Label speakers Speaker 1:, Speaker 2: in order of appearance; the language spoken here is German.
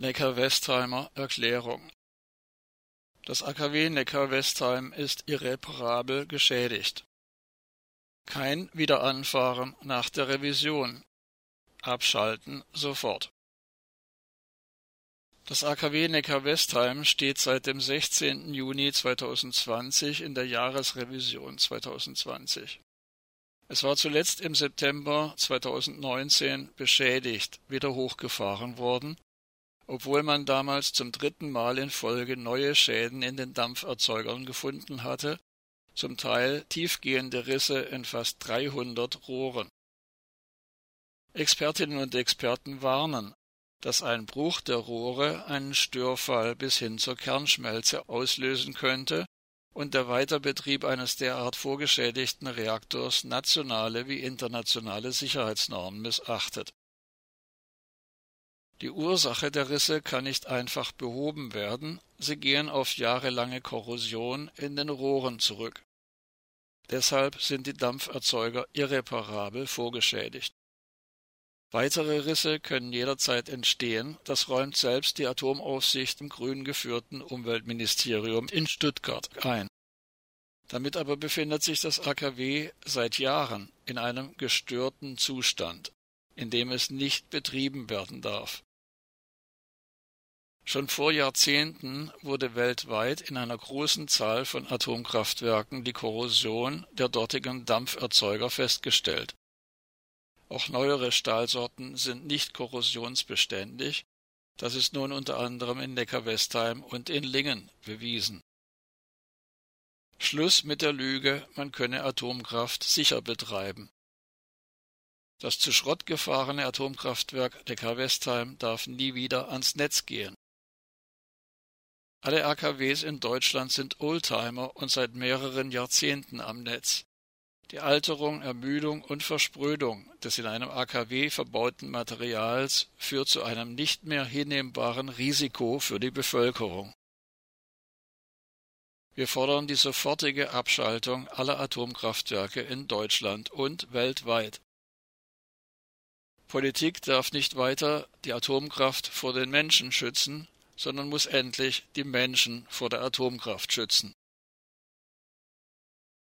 Speaker 1: Neckar-Westheimer Erklärung Das AKW Neckar-Westheim ist irreparabel geschädigt. Kein Wiederanfahren nach der Revision. Abschalten sofort. Das AKW Neckar-Westheim steht seit dem 16. Juni 2020 in der Jahresrevision 2020. Es war zuletzt im September 2019 beschädigt wieder hochgefahren worden, obwohl man damals zum dritten Mal in Folge neue Schäden in den Dampferzeugern gefunden hatte, zum Teil tiefgehende Risse in fast 300 Rohren. Expertinnen und Experten warnen, dass ein Bruch der Rohre einen Störfall bis hin zur Kernschmelze auslösen könnte und der Weiterbetrieb eines derart vorgeschädigten Reaktors nationale wie internationale Sicherheitsnormen missachtet. Die Ursache der Risse kann nicht einfach behoben werden, sie gehen auf jahrelange Korrosion in den Rohren zurück. Deshalb sind die Dampferzeuger irreparabel vorgeschädigt. Weitere Risse können jederzeit entstehen, das räumt selbst die Atomaufsicht im grün geführten Umweltministerium in Stuttgart ein. Damit aber befindet sich das AKW seit Jahren in einem gestörten Zustand, in dem es nicht betrieben werden darf. Schon vor Jahrzehnten wurde weltweit in einer großen Zahl von Atomkraftwerken die Korrosion der dortigen Dampferzeuger festgestellt. Auch neuere Stahlsorten sind nicht korrosionsbeständig, das ist nun unter anderem in Neckar-Westheim und in Lingen bewiesen. Schluss mit der Lüge, man könne Atomkraft sicher betreiben. Das zu Schrott gefahrene Atomkraftwerk Neckar-Westheim darf nie wieder ans Netz gehen. Alle AKWs in Deutschland sind Oldtimer und seit mehreren Jahrzehnten am Netz. Die Alterung, Ermüdung und Versprödung des in einem AKW verbauten Materials führt zu einem nicht mehr hinnehmbaren Risiko für die Bevölkerung. Wir fordern die sofortige Abschaltung aller Atomkraftwerke in Deutschland und weltweit. Politik darf nicht weiter die Atomkraft vor den Menschen schützen, sondern muss endlich die Menschen vor der Atomkraft schützen.